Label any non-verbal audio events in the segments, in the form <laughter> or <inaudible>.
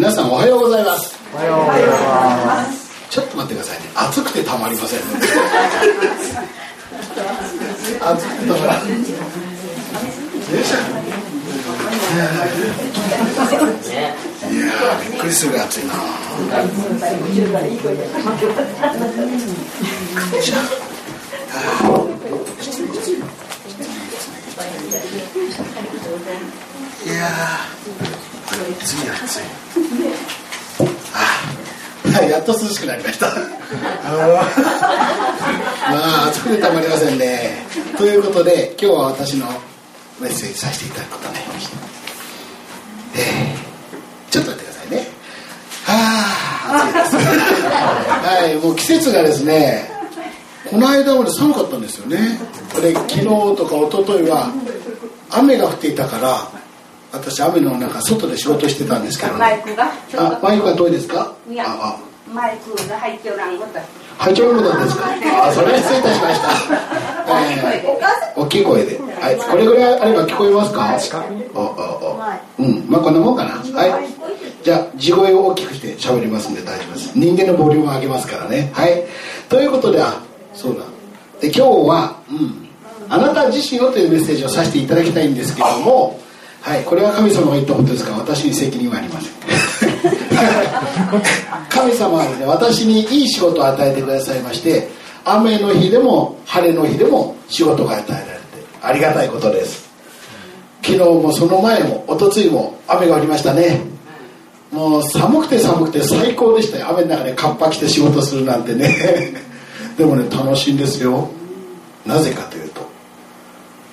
皆さんおはようございます。おはようございます。ちょっと待ってくださいね。暑くてたまりません。ね暑くてたまらん。よいしょ？いやーびっくりする暑いな。よいしょいやー暑い暑いはいやっと涼しくなりました。<laughs> まあ暑くてたまりませんね。ということで今日は私のメッセージさせていただくことになりました。えーちょっと待ってくださいね。はあ暑いです。はいもう季節がですねこの間まで寒かったんですよね。で昨日とか一昨日は雨が降っていたから私雨の中外で仕事してたんですけど、ね、マイクが？ちょっとあマイクはどうですか？いやあマイクが入っておらんこと。あ拝聴のことですか？あそれは失礼いたしました、<laughs> えー大きい声で、はい、これぐらいあれば聞こえますか？おおおうん。まあこんなもんかな。はい。じゃあ地声を大きくして喋りますんで大丈夫です。人間のボリューム上げますからね。はい。ということであそうだ。で今日は、うん、あなた自身をというメッセージをさせていただきたいんですけどもはいこれは神様が言ったことですから私に責任はありません。<laughs> 神様はね私にいい仕事を与えてくださいまして雨の日でも晴れの日でも仕事が与えられてありがたいことです。昨日もその前も一昨日も雨が降りましたね。もう寒くて寒くて最高でしたよ。雨の中でカッパ着て仕事するなんてね。<laughs> でもね楽しいんですよ。なぜかというと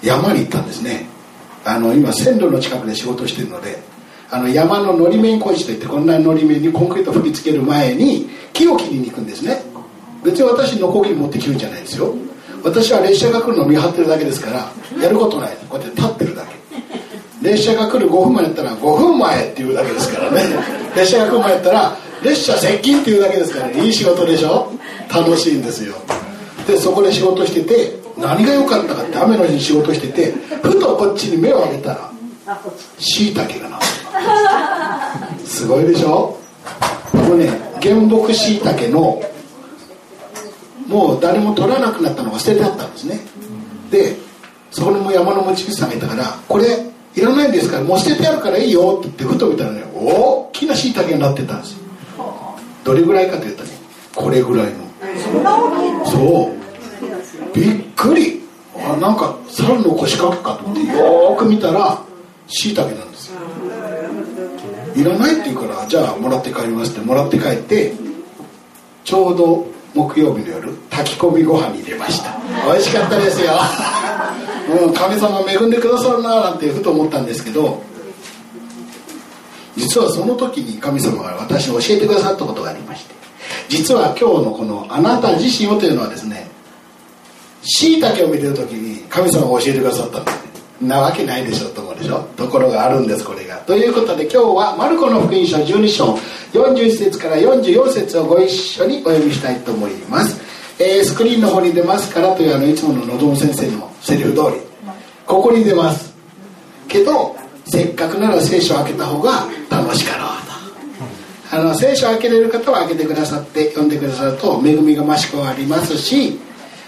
山に行ったんですね。あの今線路の近くで仕事してるのであの山ののり面工事といってこんなのり面にコンクリート吹きつける前に木を切りに行くんですね。別に私ノコギリ持って切るんじゃないですよ。私は列車が来るのを見張ってるだけですからやることない。こうやって立ってるだけ。列車が来る5分前やったら5分前っていうだけですからね。列車が来る前やったら列車接近っていうだけですから、ね、いい仕事でしょ？楽しいんですよ。でそこで仕事してて何が良かったかって雨の日に仕事しててふとこっちに目を上げたらしいたけがなす。ごいでしょ？これね原木しいたけのもう誰も取らなくなったのが捨ててあったんですね。でそこにも山の持ち主さんがいたからこれいらないんですからもう捨ててあるからいいよって言ってふと見たらね大きなしいたけになってたんですよ。どれぐらいかというとねこれぐらいの？そうびっくり。あなんか猿の腰掛けかと思ってよーく見たらしいたけなんですよ。いらないって言うからじゃあもらって帰りますってもらって帰ってちょうど木曜日の夜炊き込みご飯に入れました。美味しかったですよ。も <laughs> う神様恵んでくださるななんてふと思ったんですけど実はその時に神様が私に教えてくださったことがありまして実は今日のこの「あなた自身を」というのはですねしいたけを見てる時に神様が教えてくださったんです。ねなわけないでしょと思うでしょ。ところがあるんですこれが。ということで今日はマルコの福音書12章41節から44節をご一緒にお読みしたいと思います、えースクリーンの方に出ますからというあのいつもののぞむ先生のセリフ通り。ここに出ます。けどせっかくなら聖書を開けた方が楽しかろうと。あの聖書を開けれる方は開けてくださって読んでくださると恵みが増し加わりますし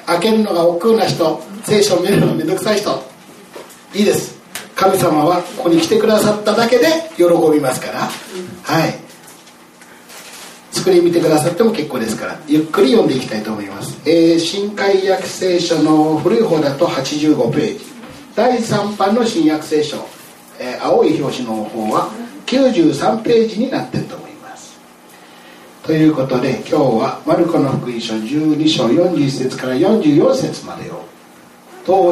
開けるのが億劫な人聖書を見るのめんどくさい人いいです。神様はここに来てくださっただけで喜びますから。はい。スクリーン見てくださっても結構ですから。ゆっくり読んでいきたいと思います、えー新海訳聖書の古い方だと85ページ。第3版の新約聖書、えー青い表紙の方は93ページになってると思います。ということで今日はマルコの福音書12章41節から44節までを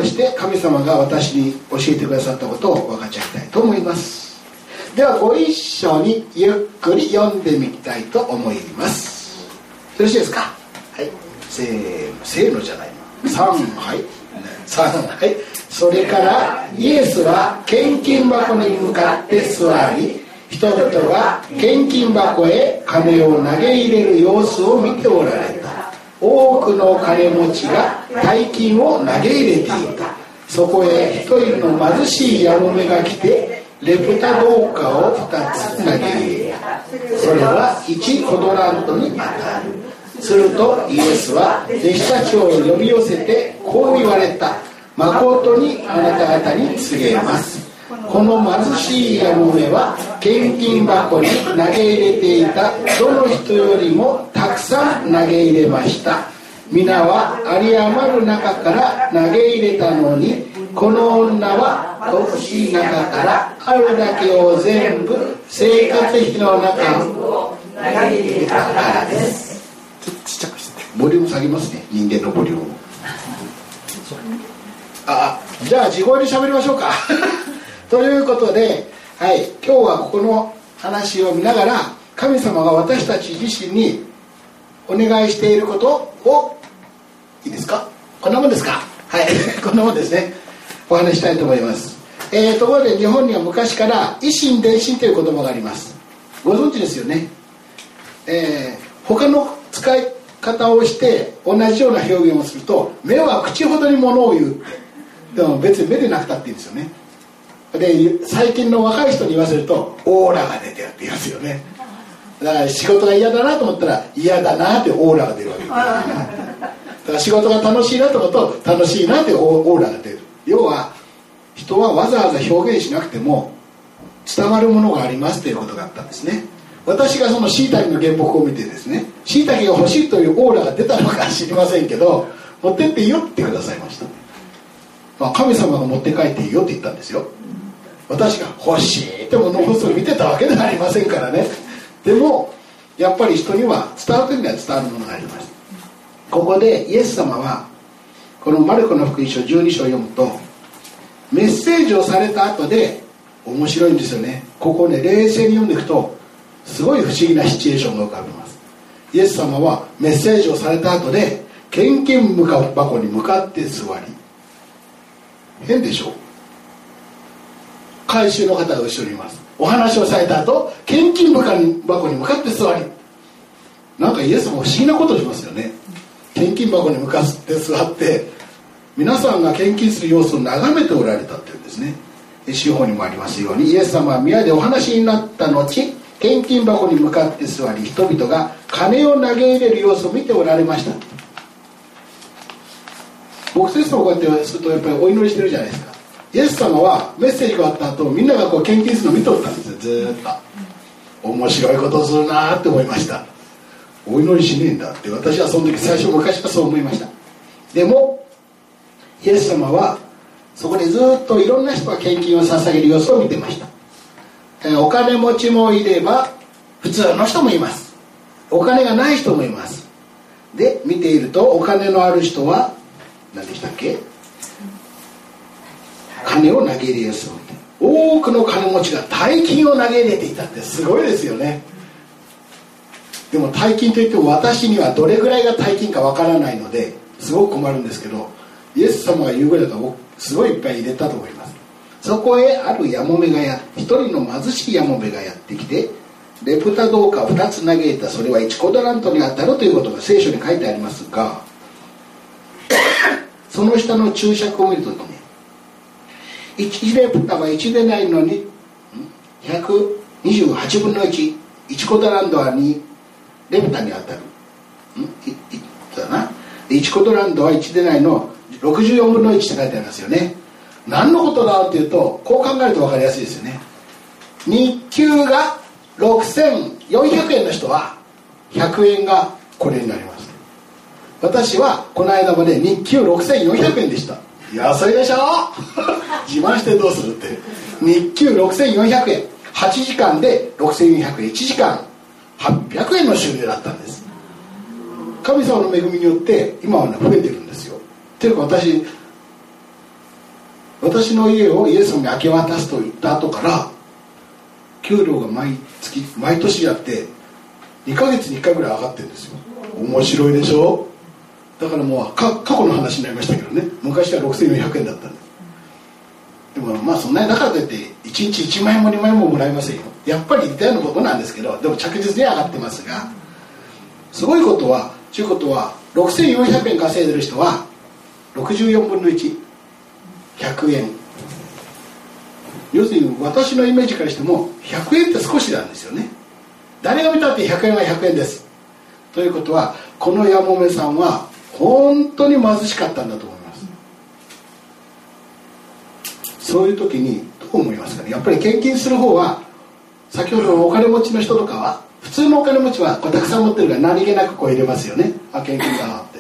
通して神様が私に教えてくださったことを分かち合いたいと思います。ではご一緒にゆっくり読んでみたいと思います。よろしいですか？はい。せーのせーのじゃないの。3はい3はいそれからイエスは献金箱に向かって座り人々が献金箱へ金を投げ入れる様子を見ておられた。多くの金持ちが大金を投げ入れていた。そこへ一人の貧しいヤモメが来てレプタ銅貨を2つ投げ入れた。それは1コドラントに当たる。するとイエスは弟子たちを呼び寄せてこう言われた。誠にあなた方に告げます。この貧しいやもめは献金箱に投げ入れていたどの人よりもたくさん投げ入れました。皆は有り余る中から投げ入れたのにこの女は乏しい中からあるだけを全部生活費の中を投げ入れたからです。ちっちゃくしてボリューム下げますね。人間のボリューム。あじゃあ地声で喋りましょうかということで、はい、今日はここの話を見ながら神様が私たち自身にお願いしていることをいいですか？こんなもんですか？はい <laughs> こんなもんですね。お話したいと思います。えー、ところで日本には昔から維新伝心という言葉があります。ご存知ですよね？えー、他の使い方をして同じような表現をすると目は口ほどにものを言う。でも別に目でなくたっていいんですよね。で最近の若い人に言わせるとオーラが出てるって言いますよね。だから仕事が嫌だなと思ったら嫌だなってオーラが出るわけです、ね、だから仕事が楽しいなと思うと楽しいなってオーラが出る。要は人はわざわざ表現しなくても伝わるものがありますということがあったんですね。私がそのしいたけの原木を見てですねしいたけが欲しいというオーラが出たのか知りませんけど持ってっていいよってくださいました、まあ、神様が持って帰っていいよって言ったんですよ私が欲しいってものを見てたわけではありませんからね。でもやっぱり人には伝わる時には伝わるものがあります。ここでイエス様はこのマルコの福音書12章を読むとメッセージをされた後で面白いんですよね。ここね冷静に読んでいくとすごい不思議なシチュエーションが浮かびます。イエス様はメッセージをされた後で献金箱に向かって座り。変でしょ？う回収の方が後ろにいます。お話をされた後献金箱に向かって座り。なんかイエスも不思議なことをしますよね。献金箱に向かって座って皆さんが献金する様子を眺めておられたっていうんですね。司法にもありますようにイエス様は宮でお話になった後献金箱に向かって座り人々が金を投げ入れる様子を見ておられました。牧師もこうやってするとやっぱりお祈りしてるじゃないですか。イエス様はメッセージがあった後みんながこう献金するの見とったんですよ。ずっと。面白いことするなって思いました。お祈りしねえんだって私はその時最初昔はそう思いました。でもイエス様はそこでずっといろんな人が献金を捧げる様子を見てました。お金持ちもいれば普通の人もいます。お金がない人もいます。で見ているとお金のある人は何でしたっけ？金を投げ入れやすい多くの金持ちが大金を投げ入れていたってすごいですよね。でも大金といっても私にはどれぐらいが大金かわからないのですごく困るんですけどイエス様が言うぐらいだとすごいいっぱい入れたと思います。そこへあるやもめがや一人の貧しいやもめがやってきてレプタ銅貨を2つ投げたそれは1コドラントに当たるということが聖書に書いてありますがその下の注釈を見るとね1レプタは1でないのに128分の11コドランドは2レプタに当たる。だな。1コドランドは1でないの64分の1って書いてありますよね。何のことだっていうとこう考えると分かりやすいですよね。日給が6400円の人は100円がこれになります。私はこの間まで日給6400円でした。安いでしょ？<laughs> 自慢してどうするって。日給6400円。8時間で6400円1時間。800円の収入だったんです。神様の恵みによって今はね増えてるんですよ。っていうか私私の家をイエス様に明け渡すと言った後から給料が毎月毎年やって2ヶ月に1回ぐらい上がってるんですよ。面白いでしょ？だからもう過去の話になりましたけどね。昔は6400円だったんででもまあそんなにだからといって1日1万円も2万円ももらえませんよ。やっぱり似たようなことなんですけどでも着実に上がってますがすごいことはということは6400円稼いでる人は64分の1100円。要するに私のイメージからしても100円って少しなんですよね。誰が見たって100円は100円です。ということはこのやもめさんは本当に貧しかったんだと思います。そういう時にどう思いますかね？やっぱり献金する方は先ほどのお金持ちの人とかは普通のお金持ちはこうたくさん持ってるから何気なくこう入れますよね。あ献金かって。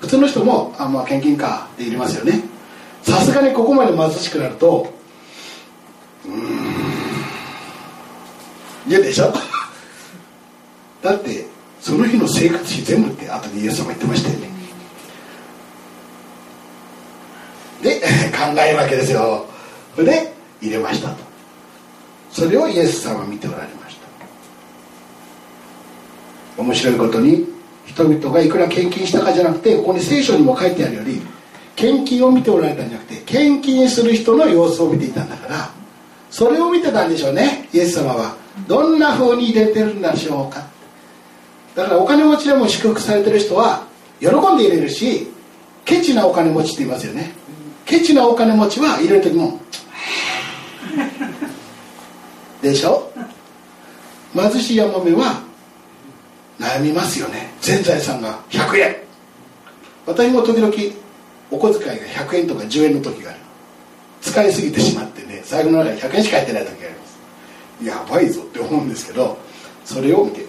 普通の人もあまあ献金かって入れますよね。さすがにここまで貧しくなるとうん嫌でしょ？<laughs> だってその日の生活費全部って後でイエス様言ってましたよね。で考えるわけですよ。それで入れましたと。それをイエス様は見ておられました。面白いことに人々がいくら献金したかじゃなくてここに聖書にも書いてあるより献金を見ておられたんじゃなくて献金する人の様子を見ていたんだからそれを見てたんでしょうねイエス様は。どんな風に入れてるんでしょうか。だからお金持ちでも祝福されてる人は喜んで入れるしケチなお金持ちって言いますよね。ケチなお金持ちは入れる時も <laughs> でしょ？貧しいヤモメは悩みますよね。全財産が100円。私も時々お小遣いが100円とか10円の時がある。使いすぎてしまってね財布の中に100円しか入ってない時があります。やばいぞって思うんですけどそれを見て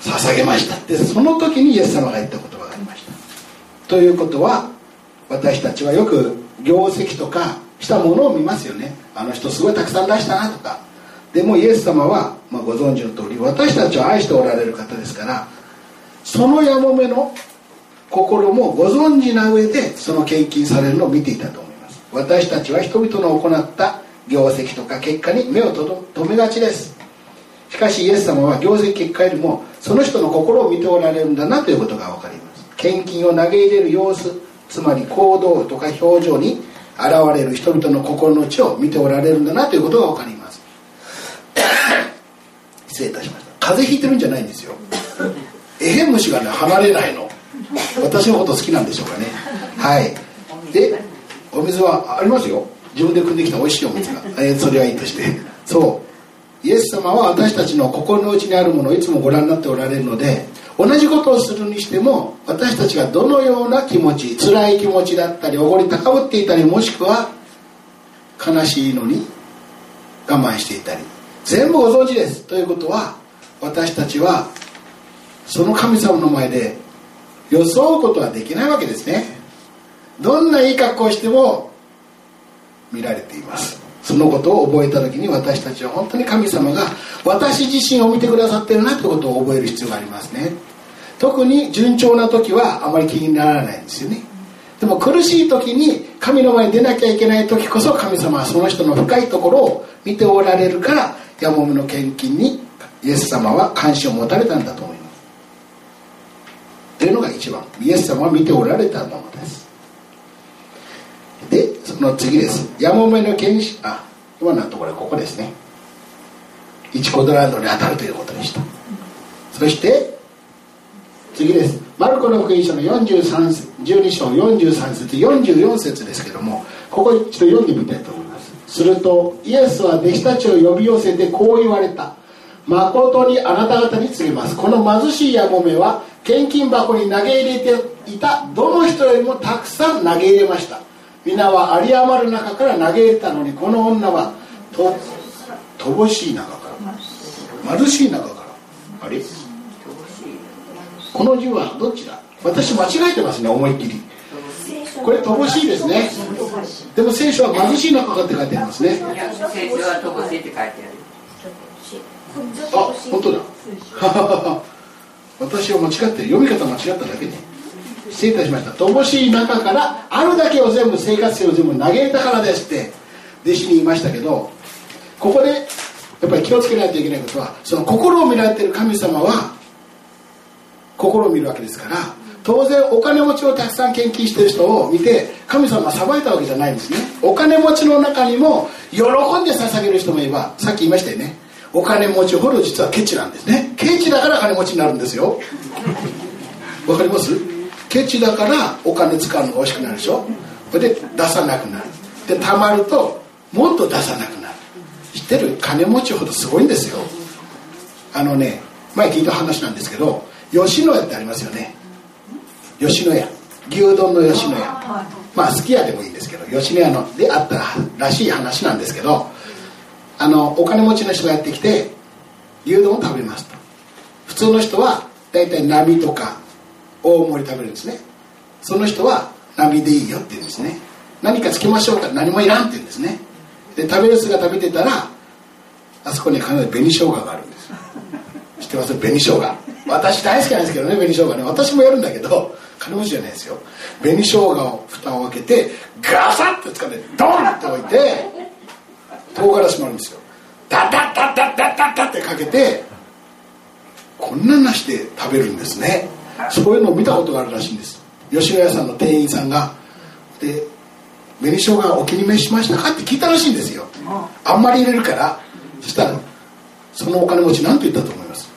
捧げました。ってその時にイエス様が言った言葉がありました。ということは私たちはよく業績とかしたものを見ますよね。あの人すごいたくさん出したなとか。でもイエス様は、まあ、ご存知の通り私たちを愛しておられる方ですからそのやもめの心もご存知な上でその献金されるのを見ていたと思います。私たちは人々の行った業績とか結果に目を留めがちです。しかしイエス様は業績結果よりもその人の心を見ておられるんだなということが分かります。献金を投げ入れる様子つまり行動とか表情に現れる人々の心の内を見ておられるんだなということが分かります。失礼いたしました。風邪ひいてるんじゃないんですよ。エヘン虫がね離れないの。私のこと好きなんでしょうかね。はい。でお水はありますよ。自分で汲んできた美味しいお水が、えー、それはいいとして。そう。イエス様は私たちの心の内にあるものをいつもご覧になっておられるので同じことをするにしても私たちがどのような気持ち辛い気持ちだったりおごり高ぶっていたりもしくは悲しいのに我慢していたり。全部ご存知です。ということは私たちはその神様の前で装うことはできないわけですね。どんないい格好をしても見られています。そのことを覚えた時に私たちは本当に神様が私自身を見てくださってるなってことを覚える必要がありますね。特に順調な時はあまり気にならないんですよね。でも苦しい時に神の前に出なきゃいけない時こそ神様はその人の深いところを見ておられるからヤモメの献金にイエス様は関心を持たれたんだと思います。というのが一番。イエス様は見ておられたものです。でその次です。ヤモメの献身あ今のところここですね。1コドランドに当たるということでした。そして次です。マルコの福音書の43 12章43節44節ですけどもここ一度読んでみたいと思います。するとイエスは弟子たちを呼び寄せてこう言われた。誠にあなた方に告げます。この貧しいやもめは献金箱に投げ入れていたどの人よりもたくさん投げ入れました。皆は有り余る中から投げ入れたのにこの女はと乏しい中から貧しい中からあれ？この字はどっちだ？私間違えてますね思いっきり。これ乏しいですね。でも聖書は貧しい中かって書いてありますね。聖書は乏しいって書いてある。あ本当だ。私は間違って読み方間違っただけね失礼いたしました。乏しい中からあるだけを全部生活費を全部投げれたからですって弟子に言いましたけどここでやっぱり気をつけないといけないことはその心を見られてる神様は心を見るわけですから当然お金持ちをたくさん献金してる人を見て神様は裁いたわけじゃないんですね。お金持ちの中にも喜んで捧げる人もいればさっき言いましたよね。お金持ちほど実はケチなんですね。ケチだから金持ちになるんですよ。わかります？ケチだからお金使うのが欲しくなるでしょ？それで出さなくなる。でたまるともっと出さなくなる。知ってる？金持ちほどすごいんですよ。あのね前聞いた話なんですけど吉野家ってありますよね。吉野家。牛丼の吉野家。まあ好き家でもいいんですけど吉野家のであったらしい話なんですけどあのお金持ちの人がやってきて牛丼を食べますと。普通の人は大体並とか大盛り食べるんですね。その人は並でいいよって言うんですね。何かつけましょうか何もいらんって言うんですね。で食べる姿見てたらあそこに必ず紅生姜があるんです。知ってます？紅生姜。私大好きなんですけどね紅生姜ね。私もやるんだけど金持ちじゃないですよ。紅生姜を蓋を開けてガサッとつかんでドンって置いて唐辛子もあるんですよ。ダダダダダダダってかけてこんなんなして食べるんですね。そういうのを見たことがあるらしいんです。吉野家さんの店員さんが。で「紅生姜お気に召しましたか?」って聞いたらしいんですよ。あ。んまり入れるから。そしたらそのお金持ち何て言ったと思います。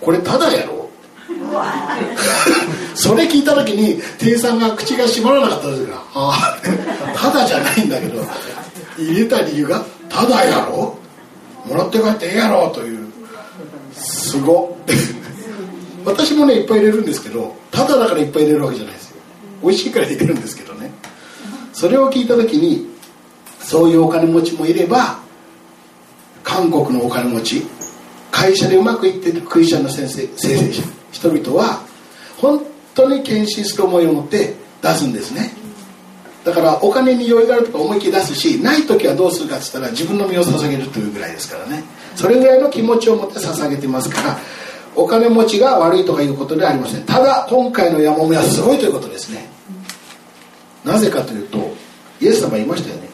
これただやろ？<laughs> それ聞いた時に店員さんが口が閉まらなかったですから「ああ。ただじゃないんだけど入れた理由がただやろ？もらって帰ってええやろ」という。すご私もねいっぱい入れるんですけどただだからいっぱい入れるわけじゃないですよ。美味しいから入れるんですけどね。それを聞いた時にそういうお金持ちもいれば韓国のお金持ち会社でうまくいってるクリスチャンの先生生成者人々は本当に献身する思いを持って出すんですね。だからお金に酔いがあるとか思いっきり出すしない時はどうするかっつったら自分の身を捧げるというぐらいですからね。それぐらいの気持ちを持って捧げてますからお金持ちが悪いとかいうことではありません。ただ今回のヤモメはすごいということですね。なぜかというとイエス様言いましたよね。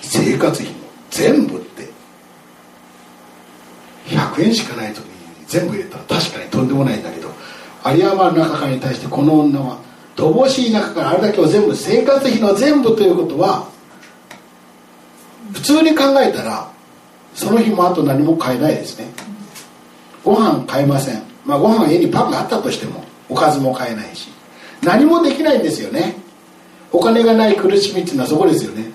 生活費の全部って。100円しかない時に全部入れたら確かにとんでもないんだけど有り余る中からに対してこの女は乏しい中からあれだけを全部生活費の全部ということは普通に考えたらその日もあと何も買えないですね。ご飯買えません。まあご飯家にパンがあったとしてもおかずも買えないし。何もできないんですよね。お金がない苦しみっていうのはそこですよね。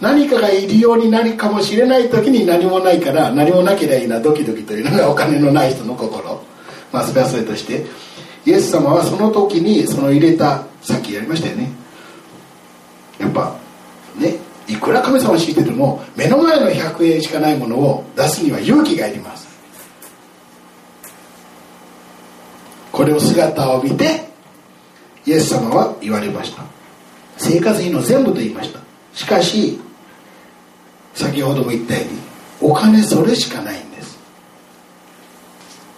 何かが入りようになるかもしれない時に何もないから何もなければいいなドキドキというのが <laughs> お金のない人の心。まあそれはそれとして。イエス様はその時にその入れたさっきやりましたよね。やっぱねいくら神様を知ってても目の前の100円しかないものを出すには勇気がいります。これを姿を見てイエス様は言われました。生活費の全部と言いました。しかし先ほども言ったようにお金それしかないんです。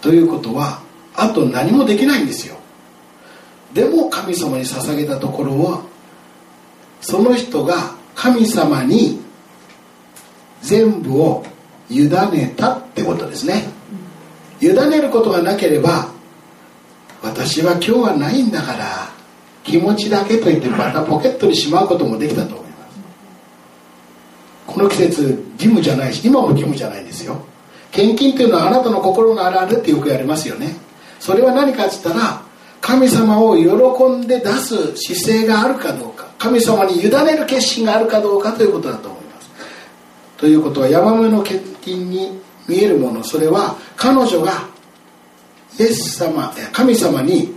ということはあと何もできないんですよ。でも神様に捧げたところはその人が神様に全部を委ねたってことですね。委ねることがなければ私は今日はないんだから気持ちだけと言ってまたポケットにしまうこともできたと思います。この季節義務じゃないし今も義務じゃないんですよ。献金というのはあなたの心のあるあるってよく言われますよね。それは何かっつったら神様を喜んで出す姿勢があるかどうか神様に委ねる決心があるかどうかということだと思います。ということは山目の献金に見えるものそれは彼女がイエス様神様に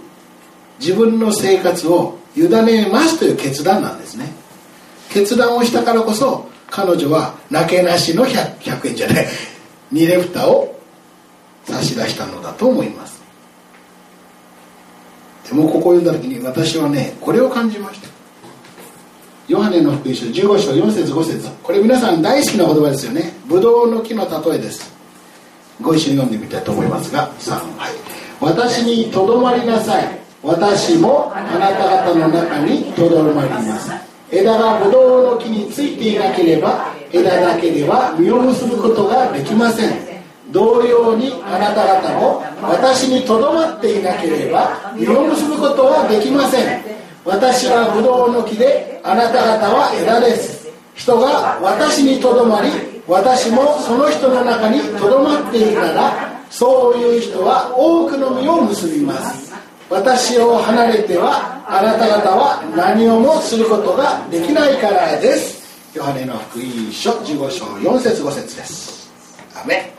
自分の生活を委ねますという決断なんですね。決断をしたからこそ彼女はなけなしの 100, 100円じゃない2レフタを差し出したのだと思います。でもここを読んだ時に私はねこれを感じました。ヨハネの福音書15章4節5節。これ皆さん大好きな言葉ですよね。ブドウの木の例えです。ご一緒に読んでみたいと思いますが3はい私にとどまりなさい。私もあなた方の中にとどまります枝がブドウの木についていなければ枝だけでは実を結ぶことができません。同様にあなた方も私にとどまっていなければ実を結ぶことはできません。私はブドウの木であなた方は枝です。人が私にとどまり私もその人の中にとどまっているならそういう人は多くの実を結びます。私を離れてはあなた方は何をもすることができないからです。ヨハネの福音書15章4節5節です。アメ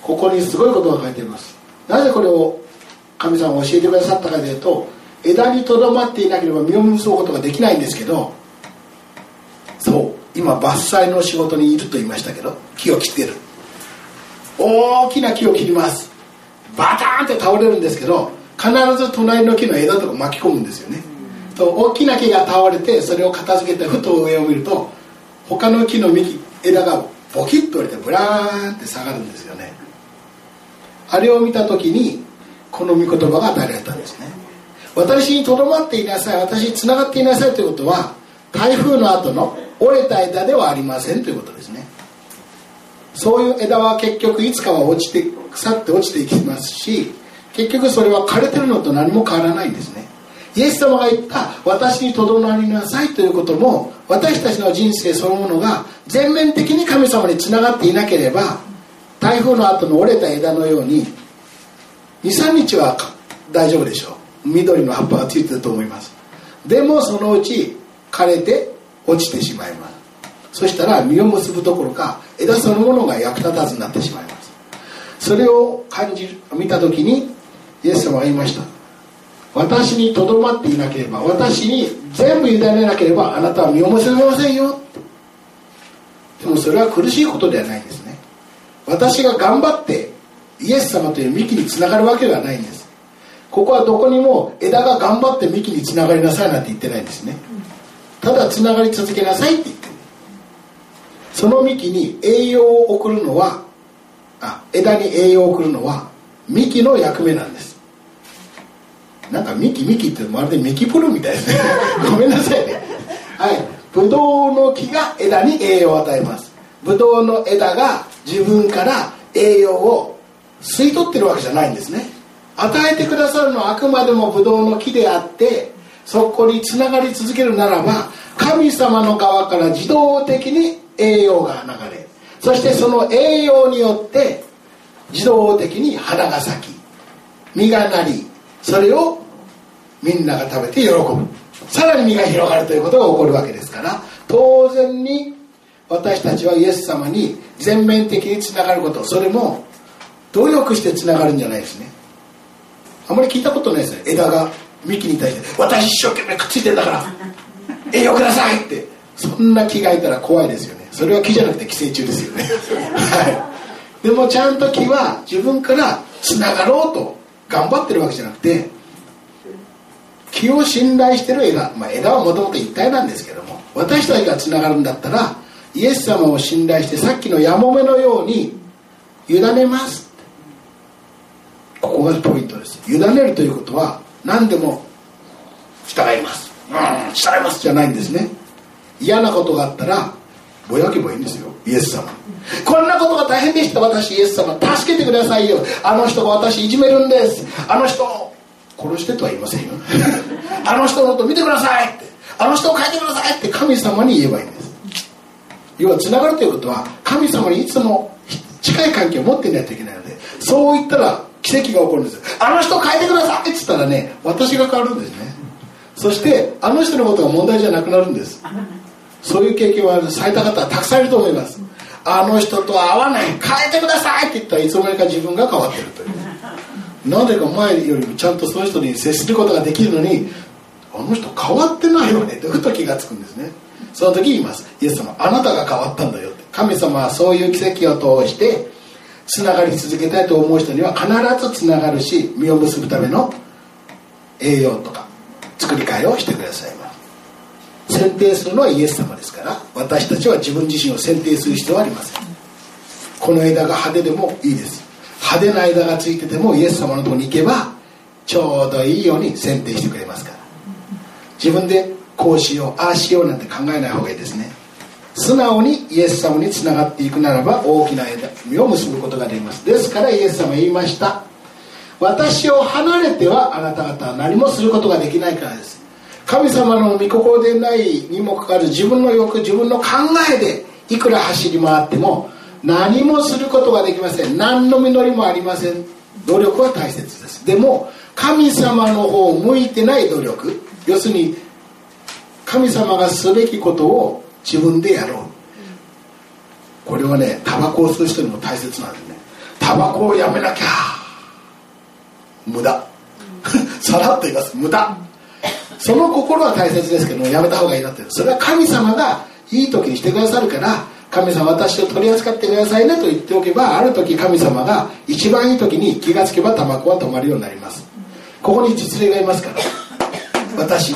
ここにすごいことが書いています。なぜこれを神様が教えてくださったかというと枝にとどまっていなければ実を結ぶことができないんですけどそう今伐採の仕事にいると言いましたけど木を切ってる。大きな木を切ります。バターンって倒れるんですけど必ず隣の木の枝とか巻き込むんですよね、と大きな木が倒れてそれを片付けてふと上を見ると他の木の幹枝がボキッと折れてブラーンって下がるんですよね。あれを見た時にこの御言葉が与えられたんですね。私にとどまっていなさい私につながっていなさいということは台風の後の折れた枝ではありませんということですね。そういう枝は結局いつかは落ちて腐って落ちていきますし結局それは枯れてるのと何も変わらないんですね。イエス様が言った私にとどまりなさいということも私たちの人生そのものが全面的に神様につながっていなければ台風の後の折れた枝のように23日は大丈夫でしょう。緑の葉っぱがついてると思います。でもそのうち枯れて落ちてしまいます。そしたら実を結ぶどころか枝そのものが役立たずになってしまいます。それを感じる見た時にイエス様が言いました。私にとどまっていなければ私に全部委ねなければあなたは身を結べませんよ。でもそれは苦しいことではないんですね。私が頑張ってイエス様という幹につながるわけではないんです。ここはどこにも枝が頑張って幹につながりなさいなんて言ってないんですね。ただつながり続けなさいって言ってその幹に栄養を送るのはあ枝に栄養を送るのは幹の役目なんです。なんか幹幹ってまるで幹プルみたいですね。<laughs> ごめんなさいね。はい。ブドウの木が枝に栄養を与えます。ブドウの枝が自分から栄養を吸い取ってるわけじゃないんですね。与えてくださるのはあくまでもブドウの木であってそこにつながり続けるならば神様の側から自動的に栄養が流れそしてその栄養によって自動的に花が咲き実がなりそれをみんなが食べて喜ぶ。さらに実が広がるということが起こるわけですから当然に私たちはイエス様に全面的につながることそれも努力してつながるんじゃないですね。あまり聞いたことないですね。枝が幹に対して「私一生懸命くっついてんだから栄養ください!」って。そんな木がいたら怖いですよね。それは木じゃなくて寄生虫ですよね。<laughs> はい。でもちゃんと木は自分からつながろうと頑張ってるわけじゃなくて木を信頼してる枝、まあ、枝はもともと一体なんですけども私たちがつながるんだったらイエス様を信頼してさっきのやもめのように委ねます。ここがポイントです。委ねるということは何でも従います。うん従いますじゃないんですね。嫌なことがあったらぼやけばいいんですよイエス様。こんなことが大変でした私イエス様。助けてくださいよ。あの人が私いじめるんです。あの人を殺してとは言いませんよ。<laughs> あの人のこと見てくださいって。あの人を変えてくださいって神様に言えばいいんです。要はつながるということは神様にいつも近い関係を持っていないといけないのでそう言ったら奇跡が起こるんです。あの人を変えてくださいって言ったらね私が変わるんですね。そしてあの人のことが問題じゃなくなるんです。そういう経験はされた方はたくさんいると思います。あの人とは合わない。変えてくださいって言ったらいつの間にか自分が変わってるという。なぜか前よりもちゃんとその人に接することができるのにあの人変わってないよねってふと気が付くんですね。その時言います。イエス様あなたが変わったんだよって。神様はそういう奇跡を通してつながり続けたいと思う人には必ずつながるし実を結ぶための栄養とか作り替えをしてくださいます。選定するのはイエス様ですから私たちは自分自身を選定する必要はありません。この枝が派手でもいいです。派手な枝がついててもイエス様のとこに行けばちょうどいいように選定してくれますから。自分でこうしようああしようなんて考えない方がいいですね。素直にイエス様につながっていくならば大きな枝実を結ぶことができます。ですからイエス様言いました。私を離れてはあなた方は何もすることができないからです。神様の御心でないにもかかわらず自分の欲自分の考えでいくら走り回っても何もすることができません。何の実りもありません。努力は大切です。でも神様の方を向いてない努力要するに神様がすべきことを自分でやろう。これはねタバコを吸う人にも大切なんですね。タバコをやめなきゃ。無駄。<laughs> さらっと言います。無駄。その心は大切ですけどやめた方がいいなってそれは神様がいい時にしてくださるから神様私を取り扱ってくださいねと言っておけばある時神様が一番いい時に気がつけばタバコは止まるようになります。ここに実例がいますから。私。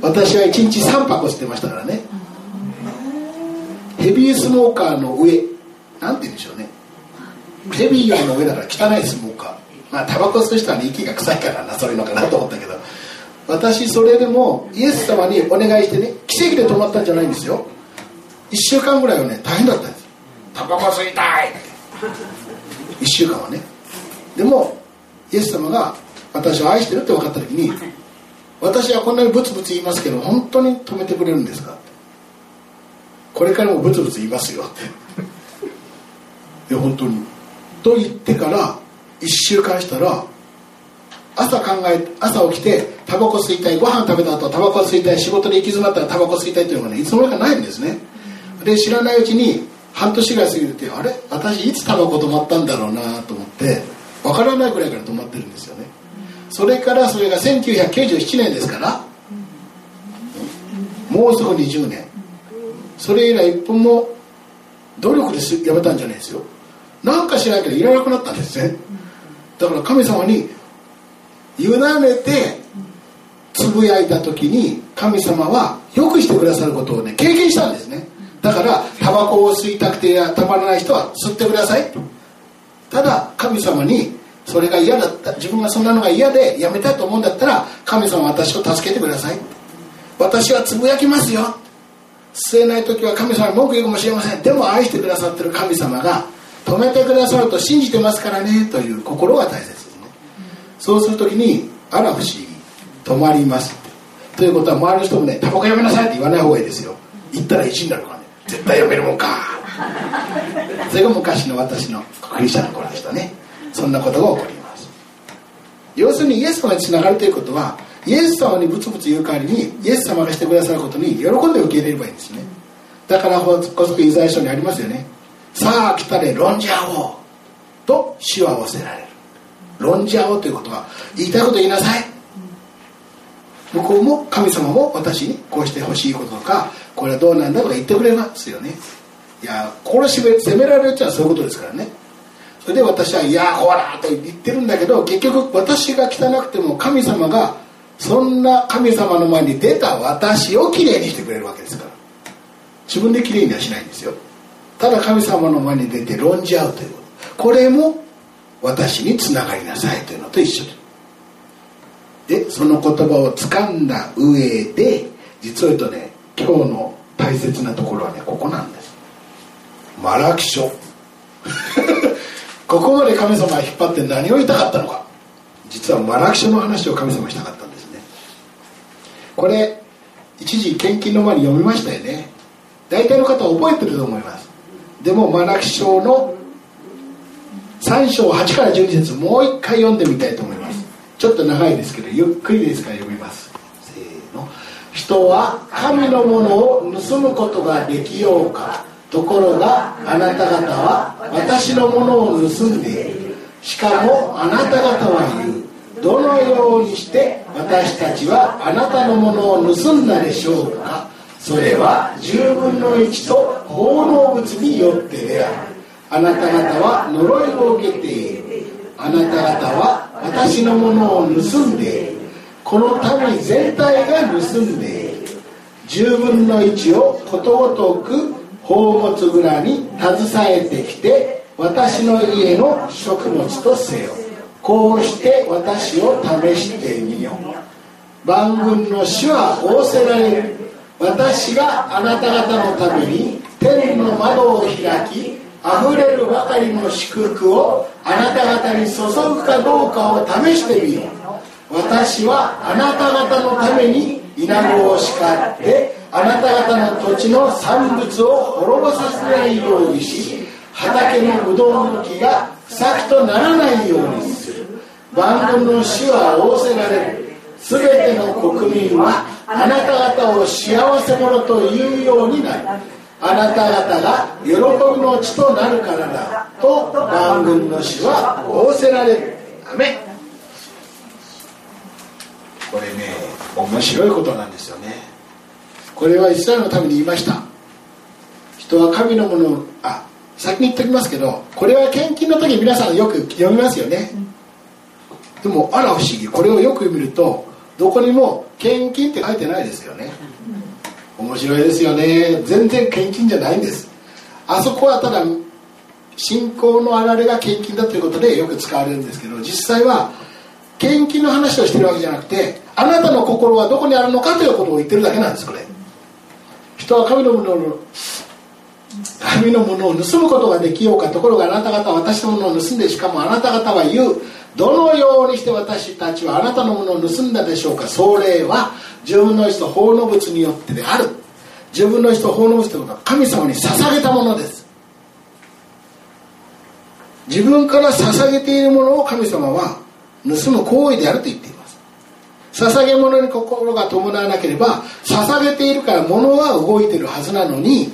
私は1日3箱吸ってましたからね。ヘビースモーカーの上。なんて言うんでしょうね。ヘビーよりも上だから汚いスモーカー。まあタバコ吸う人は、ね、息が臭いからなそういうのかなと思ったけど。私それでもイエス様にお願いしてね奇跡で止まったんじゃないんですよ。1週間ぐらいはね大変だったんです。タバコ吸いたい。1週間はね。でもイエス様が私を愛してるって分かった時に私はこんなにブツブツ言いますけど本当に止めてくれるんですかこれからもブツブツ言いますよって。いや本当に。と言ってから1週間したら朝考え朝起きてタバコ吸いたいご飯食べた後タバコ吸いたい仕事で行き詰まったらタバコ吸いたいっていうのがねいつの間にかないんですね。で知らないうちに半年ぐらい過ぎてあれ私いつタバコ止まったんだろうなと思ってわからないぐらいから止まってるんですよね。それからそれが1997年ですからもうすぐ20年それ以来一本も努力でやめたんじゃないですよ。なんかしないけどいらなくなったんですね。だから神様に委ねてつぶやいた時に神様はよくしてくださることをね経験したんですね。だからタバコを吸いたくてたまらない人は吸ってください。ただ神様にそれが嫌だった自分がそんなのが嫌でやめたいと思うんだったら神様私を助けてください。私はつぶやきますよ。吸えない時は神様に文句言うかもしれません。でも愛してくださってる神様が止めてくださると信じてますからねという心が大切。そうする時にあら不思議止まります。ということは周りの人もねタバコやめなさいって言わない方がいいですよ。言ったら1になるからね。絶対やめるもんか。それが昔の私のクリスチャンの頃でしたね。そんなことが起こります。要するにイエス様につながるということはイエス様にブツブツ言う代わりにイエス様がしてくださることに喜んで受け入れればいいんですね。だからこそイザヤ書にありますよね。さあ来たれ論じ合おう。と死は仰せられる。論じ合おうということは言いたいこと言いなさい。向こうも神様も私にこうしてほしいこととかこれはどうなんだとか言ってくれますよね。いや殺し責められるっていうのはそういうことですからね。それで私は「いやほら」と言ってるんだけど結局私が汚くても神様がそんな神様の前に出た私をきれいにしてくれるわけですから。自分できれいにはしないんですよ。ただ神様の前に出て論じ合うということ。これも私につながりなさいというのと一緒で。その言葉を掴んだ上で実を言うとね今日の大切なところはねここなんです。マラキ書 <laughs> ここまで神様が引っ張って何を言いたかったのか。実はマラキ書の話を神様したかったんですね。これ一時献金の前に読みましたよね。大体の方は覚えてると思います。でもマラキ書の3章8から12節もう一回読んでみたいと思います。ちょっと長いですけどゆっくりですから読みます。せーの。人は神のものを盗むことができようかところがあなた方は私のものを盗んでいる。しかもあなた方は言う。どのようにして私たちはあなたのものを盗んだでしょうか。それは10分の1と報道物によってである。あなた方は呪いを受けているあなた方は私のものを盗んでいるこの民全体が盗んでいる10分の1をことごとく宝物蔵に携えてきて私の家の食物とせよ。こうして私を試してみよう。万軍の主は仰せられる。私があなた方のために天の窓を開き溢れるばかりの祝福をあなた方に注ぐかどうかを試してみよう私はあなた方のために稲子を叱ってあなた方の土地の産物を滅ぼさせないようにし畑のぶどうの木が草木とならないようにする万軍の主は仰せられる全ての国民はあなた方を幸せ者と言うようになる。あなた方が喜びの地となるからだと万軍の主は仰せられる。アメこれね面白いことなんですよね。これはイスラエルのために言いました。人は神のものをあ先に言っておきますけどこれは献金の時皆さんよく読みますよね。でもあら不思議。これをよく見るとどこにも献金って書いてないですよね。面白いですよね。全然献金じゃないんです。あそこはただ信仰のあられが献金だということでよく使われるんですけど実際は献金の話をしてるわけじゃなくてあなたの心はどこにあるのかということを言ってるだけなんですこれ。人は神のものを神のものを盗むことができようかところがあなた方は私のものを盗んでしかもあなた方は言う。どのようにして私たちはあなたのものを盗んだでしょうか？それは自分の意思と法の物によってである。自分の意と法の物ということは神様に捧げたものです。自分から捧げているものを神様は盗む行為であると言っています。捧げ物に心が伴わなければ捧げているから物は動いているはずなのに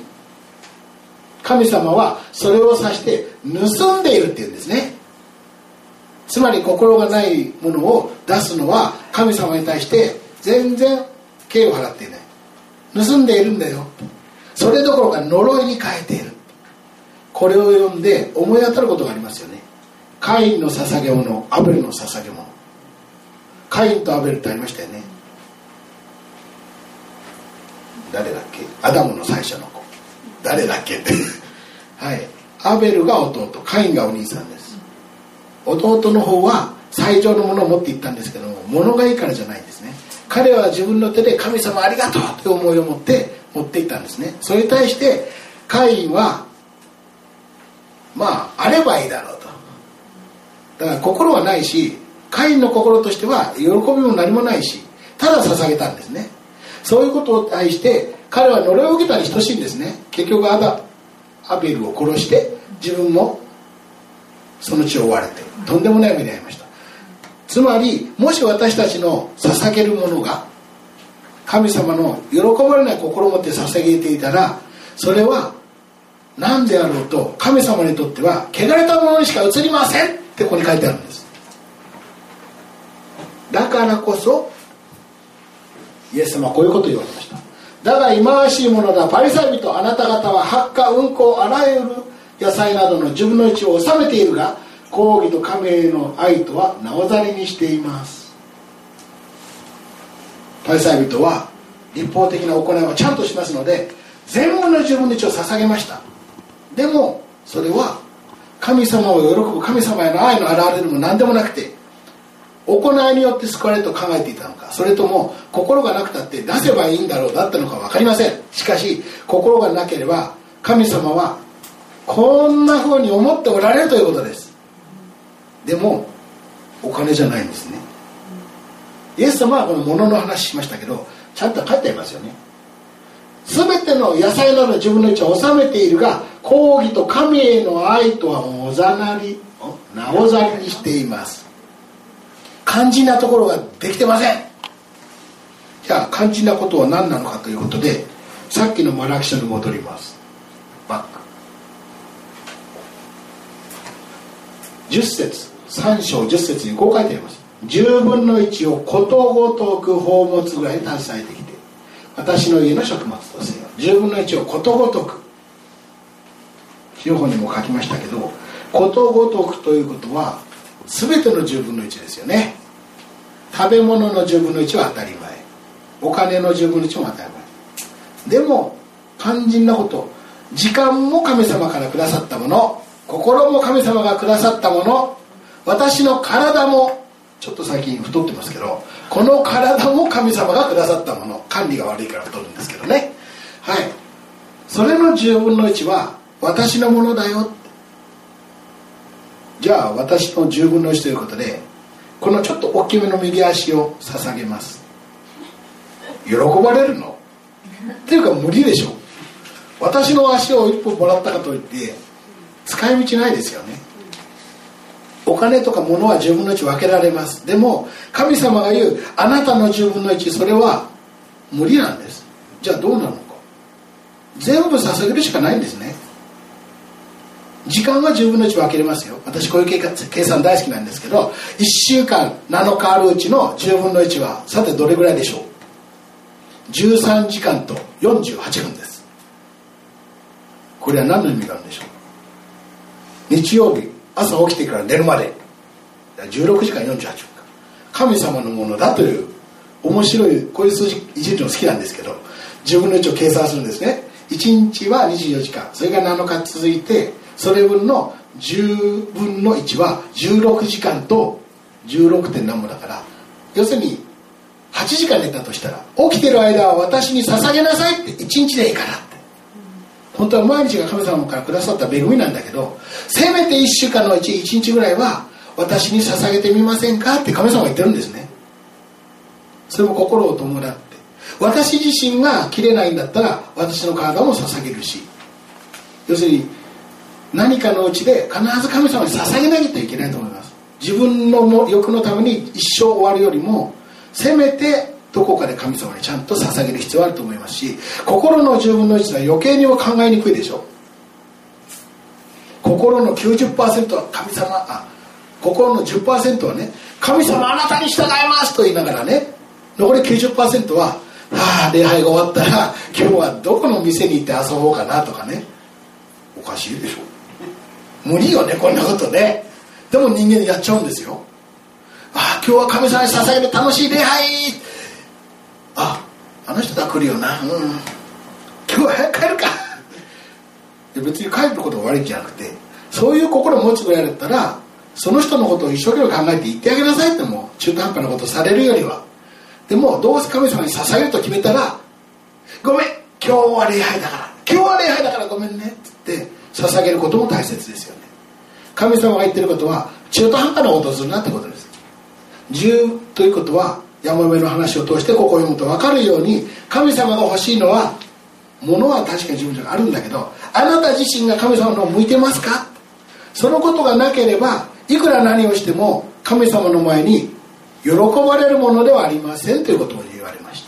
神様はそれを指して盗んでいるっていうんですね。つまり心がないものを出すのは神様に対して全然敬意を払っていない。盗んでいるんだよ。それどころか呪いに変えている。これを読んで思い当たることがありますよね。カインの捧げ物アベルの捧げ物。カインとアベルってありましたよね。誰だっけ？アダムの最初の子。誰だっけ？って。<laughs> はい。アベルが弟。カインがお兄さんです。弟の方は最上のものを持っていったんですけども物がいいからじゃないんですね。彼は自分の手で神様ありがとうという思いを持って持っていったんですね。それに対してカインはまああればいいだろうと。だから心はないしカインの心としては喜びも何もないしただ捧げたんですね。そういうことに対して彼は呪いを受けたに等しいんですね。結局アダアベルを殺して自分もその血を追われてとんでもない目に遭いました。つまりもし私たちの捧げるものが神様の喜ばれない心を持って捧げていたらそれは何であろうと神様にとっては汚れたものにしか映りませんってここに書いてあるんです。だからこそイエス様はこういうことを言われました。だが忌まわしいものだ。パリサイ人あなた方は発火運行あらゆる野菜などの10分の1を収めているが抗議と神への愛とはなおざりにしています。パリサイ人は立法的な行いはちゃんとしますので全部の10分の1を捧げました。でもそれは神様を喜ぶ神様への愛の表れでも何でもなくて行いによって救われると考えていたのかそれとも心がなくたって出せばいいんだろうだったのか分かりません。しかし心がなければ神様はこんな風に思っておられるということです。でもお金じゃないんですね。イエス様はこの物の話しましたけどちゃんと書いてありますよね。全ての野菜など自分の位置を収めているが抗議と神への愛とはおざなりなおざりにしています。肝心なところができてません。じゃあ肝心なことは何なのかということでさっきのマラキ書に戻りますバック10節3章10節にこう書いてあります。10分の1をことごとく宝物ぐらいに携えてきて私の家の食物とせよ。10分の1をことごとく。資料本にも書きましたけどことごとくということは全ての10分の1ですよね。食べ物の10分の1は当たり前。お金の10分の1も当たり前。でも肝心なこと時間も神様からくださったもの。心も神様がくださったもの私の体もちょっと最近太ってますけどこの体も神様がくださったもの管理が悪いから太るんですけどね。はい。それの10分の1は私のものだよ。じゃあ私の10分の1ということでこのちょっと大きめの右足を捧げます。喜ばれるの？っていうか無理でしょ。私の足を一本もらったかといって使い道ないですよね。お金とか物は10分の1分けられます。でも神様が言うあなたの10分の1それは無理なんです。じゃあどうなのか。全部捧げるしかないんですね。時間は10分の1分けれますよ。私こういう計算大好きなんですけど1週間7日あるうちの10分の1はさてどれぐらいでしょう。13時間と48分です。これは何の意味があるんでしょう日曜日朝起きてから寝るまで。16時間48分神様のものだという面白いこういう数字一日も好きなんですけど10分の1を計算するんですね。1日は24時間。それが7日続いてそれ分の10分の1は16時間と 16. 点何もだから要するに8時間寝たとしたら起きてる間は私に捧げなさいって1日でいいから。本当は毎日が神様からくださった恵みなんだけどせめて1週間のうち1日ぐらいは私に捧げてみませんか？って神様が言ってるんですね。それも心を伴って。私自身が切れないんだったら私の体も捧げるし。要するに何かのうちで必ず神様に捧げないといけないと思います。自分の欲のために一生終わるよりもせめてどこかで神様にちゃんと捧げる必要あると思いますし心の10分の1は余計にも考えにくいでしょ心の90%は神様あ心の10%はね神様あなたに従いますと言いながらね残り90%はああ礼拝が終わったら今日はどこの店に行って遊ぼうかなとかねおかしいでしょ無理よねこんなことね。でも人間やっちゃうんですよ。ああ今日は神様に捧げる楽しい礼拝。ああの人だ来るよな。うん。今日は早く帰るか。別に帰ることが悪いんじゃなくてそういう心を持つぐらいだったらその人のことを一生懸命考えて言ってあげなさいっても中途半端なことされるよりは。でもどうせ神様に捧げると決めたらごめん今日は礼拝だから。今日は礼拝だからごめんねって言って捧げることも大切ですよね。神様が言ってることは中途半端なことをするなってことです。10ということは山上の話を通してここを読むと分かるように神様が欲しいのは物は確かに自分じゃあるんだけどあなた自身が神様の向いてますか？そのことがなければいくら何をしても神様の前に喜ばれるものではありませんということを言われまし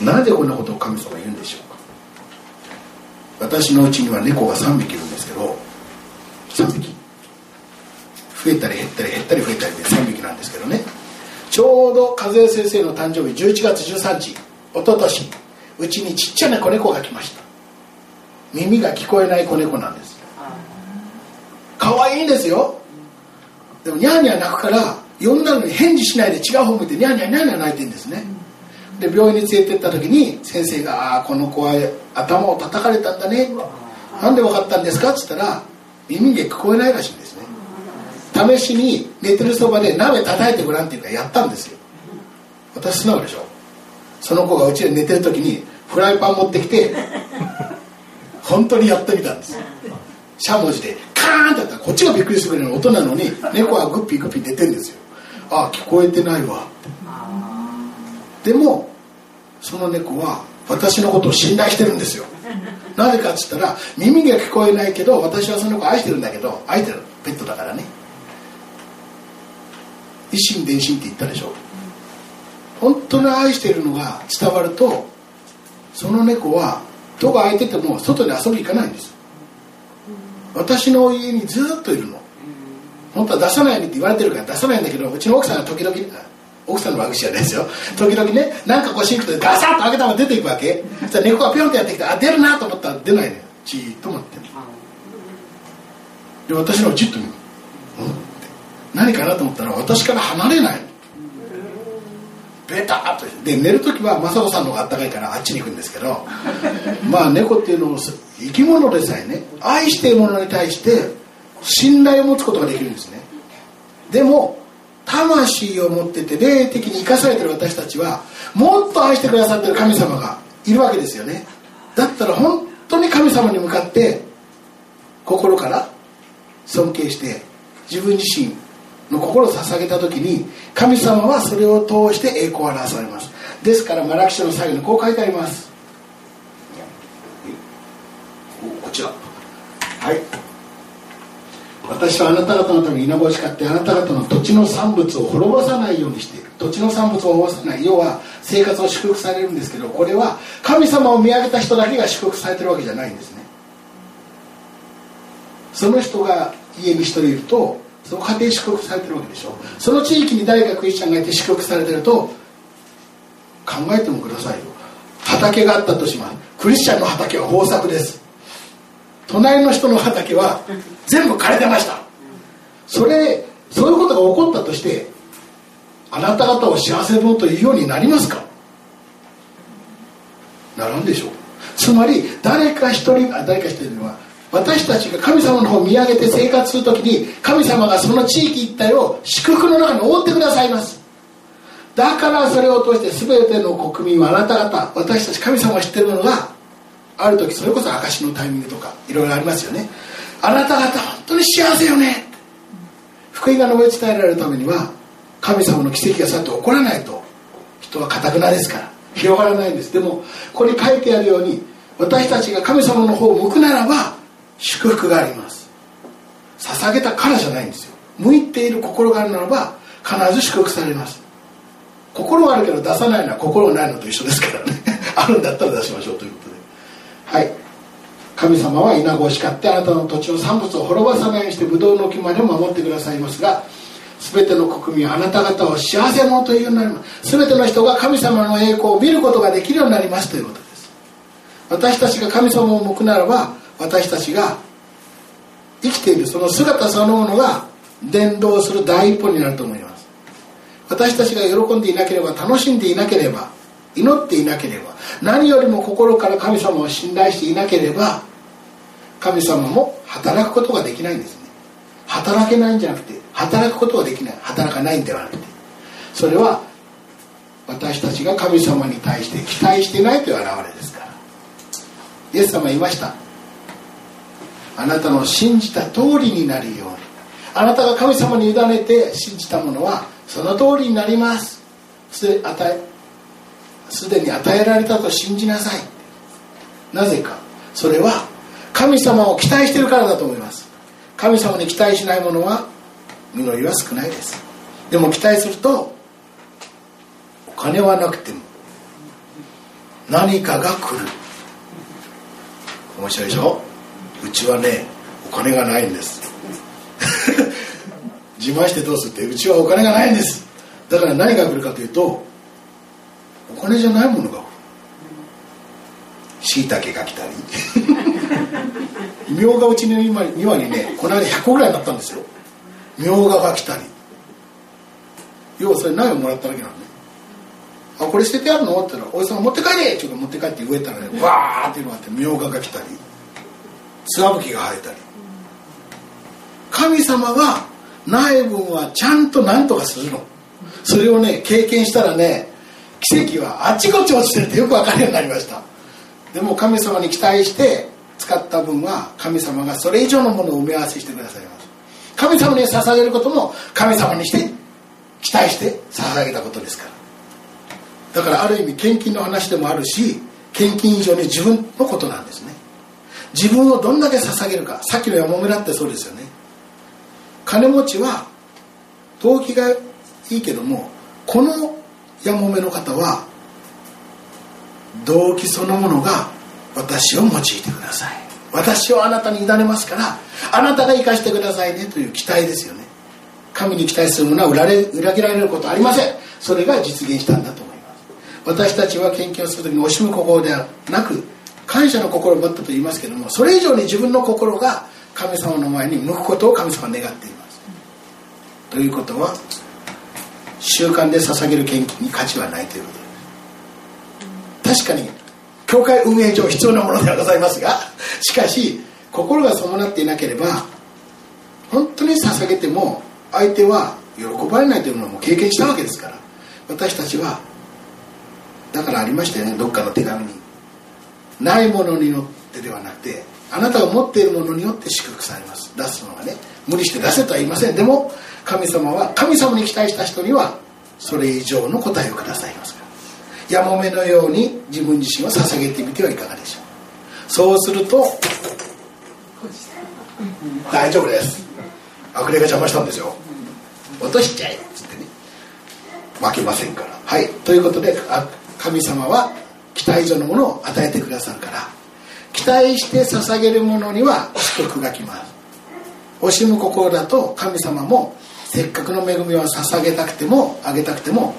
た。なぜこんなことを神様は言うんでしょうか？私のうちには猫が3匹いるんですけど3匹。増えたり減ったり減ったり増えたりで3匹なんですけどね。ちょうど和江先生の誕生日11月13日一昨年うちにちっちゃな子猫が来ました。耳が聞こえない子猫なんです。可愛いんですよ。でもニャーニャー泣くから呼んだのに返事しないで違う方向いてニャーニャーニャーニャー泣いてんですね。で病院に連れてった時に先生が「ああこの子は頭を叩かれたんだね」なんで分かったんですか?」っつったら耳が聞こえないらしいんですね。試しに寝てるそばで鍋叩いてごらんっていうかやったんですよ。私素直でしょ。その子がうちで寝てる時にフライパン持ってきて本当にやってみたんです。しゃもじでカーンってやった。らこっちがびっくりするぐらいの音なのに猫はグッピーグッピー出てるんですよ。ああ聞こえてないわ。でもその猫は私のことを信頼してるんですよ。なぜかっつったら耳が聞こえないけど私はその子愛してるんだけど愛してる。ペットだからね。一心伝心って言ったでしょ。本当に愛してるのが伝わるとその猫は戸が開いてても外に遊び行かないんです。私の家にずっといるの。本当は出さないようにって言われてるから出さないんだけどうちの奥さんが時々奥さんの悪口じゃないですよ。時々ねなんかこうシンクでガサッと開けたまま出ていくわけ。そしたら猫がピョンってやってきてあ出るなと思ったら出ないのよ。じーっと待ってる。で私のをじっと見る、うん、何かなと思ったら私から離れない。ベターとで寝る時は雅子さんの方があったかいからあっちに行くんですけど <laughs> まあ猫っていうのを生き物でさえね愛しているものに対して信頼を持つことができるんですね。でも魂を持ってて霊的に生かされてる私たちはもっと愛してくださってる神様がいるわけですよね。だったら本当に神様に向かって心から尊敬して自分自身の心を捧げた時に神様はそれを通して栄光を表されます。ですからマラキ書の最後にこう書いてあります。こちら。はい。私はあなた方のために稲穂を叱ってあなた方の土地の産物を滅ぼさないようにしている土地の産物を滅ぼさない要は生活を祝福されるんですけどこれは神様を見上げた人だけが祝福されてるわけじゃないんですね。その人が家に一人いるとその家庭祝福されてるわけでしょ。その地域に誰かクリスチャンがいて祝福されてると考えてもくださいよ。畑があったとします。クリスチャンの畑は豊作です。隣の人の畑は全部枯れてました。それそういうことが起こったとしてあなた方を幸せ者というようになりますか？ならんでしょう。つまり誰か一人誰か一人は私たちが神様の方を見上げて生活するときに神様がその地域一帯を祝福の中に覆ってくださいます。だからそれを通して全ての国民はあなた方私たち神様が知ってるものがある時それこそ証のタイミングとかいろいろありますよね。あなた方本当に幸せよね。福音が述べ伝えられるためには神様の奇跡がさっと起こらないと人はかたくなですから広がらないんです。でもここに書いてあるように私たちが神様の方を向くならば祝福があります。捧げたからじゃないんですよ。向いている心があるならば必ず祝福されます。心はあるけど出さないのは心がないのと一緒ですからね。<laughs> あるんだったら出しましょうということで。はい。神様は稲子を叱ってあなたの土地の産物を滅ぼさないようにしてブドウの木まで守ってくださいますが全ての国民はあなた方を幸せ者というようになります。全ての人が神様の栄光を見ることができるようになりますということです。私たちが神様を向くならば私たちが生きているその姿そのものが伝道する第一歩になると思います。私たちが喜んでいなければ楽しんでいなければ祈っていなければ何よりも心から神様を信頼していなければ神様も働くことができないんですね。働けないんじゃなくて働くことができない。働かないんではなくて。それは私たちが神様に対して期待してないという表れですから。イエス様言いました。あなたの信じた通りになるように。あなたが神様に委ねて信じたものはその通りになります。すで与えすでに与えられたと信じなさい。なぜか。それは神様を期待してるからだと思います。神様に期待しないものは実りは少ないです。でも期待するとお金はなくても何かが来る。面白いでしょ？うちはねお金がないんです。<laughs> 自慢してどうするってうちはお金がないんです。だから何が来るかというとお金じゃないものがしいたけが来たり。みょうがうちの庭にねこの間100個ぐらいになったんですよ。みょうがが来たり。要はそれ苗をもらっただけなんで。あこれ捨ててあるの？って言ったら「おじさん持って帰れ!」って言う持って帰って植えたらねわーっていうのがあってみょうがが来たり。つわぶきが生えたり。神様が苗分はちゃんと何とかするの。それをね経験したらね奇跡はあちこち落ちてるってよく分かるようになりました。でも神様に期待して使った分は神様がそれ以上のものを埋め合わせしてくださいます。神様に捧げることも神様にして期待して捧げたことですから。だからある意味献金の話でもあるし献金以上に自分のことなんですね。自分をどんだけ捧げるか。さっきのやもめだってそうですよね。金持ちは動機がいいけどもこのやもめの方は動機そのものが私を用いてください。私をあなたに委ねますからあなたが生かしてくださいねという期待ですよね。神に期待するものは裏裏切られることはありません。それが実現したんだと思います。私たちは献金をする時に惜しむ心ではなく感謝の心を持ったと言いますけどもそれ以上に自分の心が神様の前に向くことを神様は願っています。ということは習慣で捧げる献金に価値はないということ。です確かに教会運営上必要なものではございますがしかし心が伴っていなければ本当に捧げても相手は喜ばれないというのも経験したわけですから私たちはだからありましたよねどっかの手紙に。ないものによってではなくてあなたが持っているものによって祝福されます。出すのがね無理して出せとは言いません。でも神様は神様に期待した人にはそれ以上の答えをくださいますから。やもめのように自分自身を捧げてみてはいかがでしょう。そうすると大丈夫です。悪霊が邪魔したんですよ。落としちゃえっつってね。負けませんから。はい。ということで神様は期待以上のものを与えてくださるから。期待して捧げるものには祝福が来ます。惜しむ心だと神様もせっかくの恵みを捧げたくてもあげたくても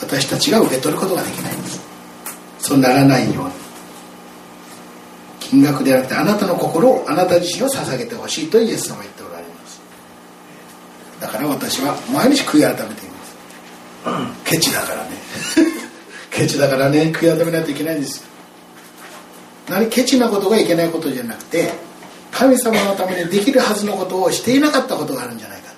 私たちが受け取ることができないんです。そうならないように。金額ではなくてあなたの心をあなた自身を捧げてほしいとイエス様は言っておられます。だから私は毎日悔い改めています。ケチだからね。<laughs> ケチだからね悔い改めないといけないんです。何ケチなことがいけないことじゃなくて神様のためにできるはずのことをしていなかったことがあるんじゃないか。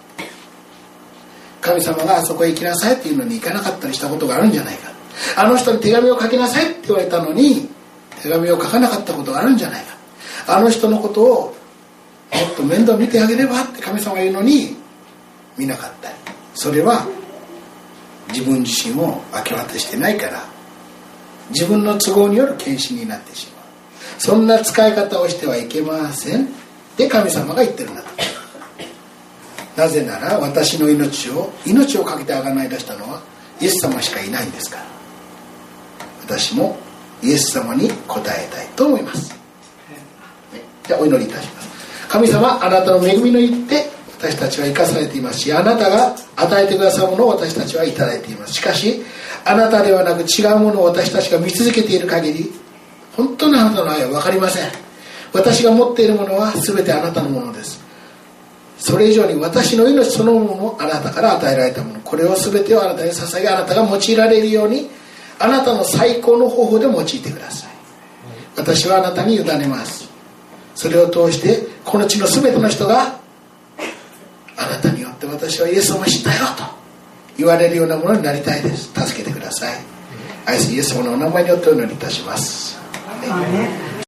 神様があそこへ行きなさいっていうのに行かなかったりしたことがあるんじゃないか。あの人に手紙を書きなさいって言われたのに手紙を書かなかったことがあるんじゃないか。あの人のことをもっと面倒見てあげればって神様が言うのに見なかった。それは自分自身を明け渡してないから自分の都合による献身になってしまう。そんな使い方をしてはいけませんって神様が言ってるんだとなぜなら私の命を命を懸けてあがない出したのはイエス様しかいないんですから。私もイエス様に答えたいと思います。じゃあお祈りいたします。神様あなたの恵みの言って私たちは生かされていますしあなたが与えてくださるものを私たちは頂いています。しかしあなたではなく違うものを私たちが見続けている限り本当のあなたの愛は分かりません。私が持っているものは全てあなたのものです。それ以上に私の命そのものもあなたから与えられたもの。これを全てをあなたに捧げあなたが用いられるようにあなたの最高の方法で用いてください。私はあなたに委ねます。それを通してこの地の全ての人があなたによって私はイエス様を知ったよと。言われるようなものになりたいです。助けてください。愛すイエス様のお名前によってお祈りいたします、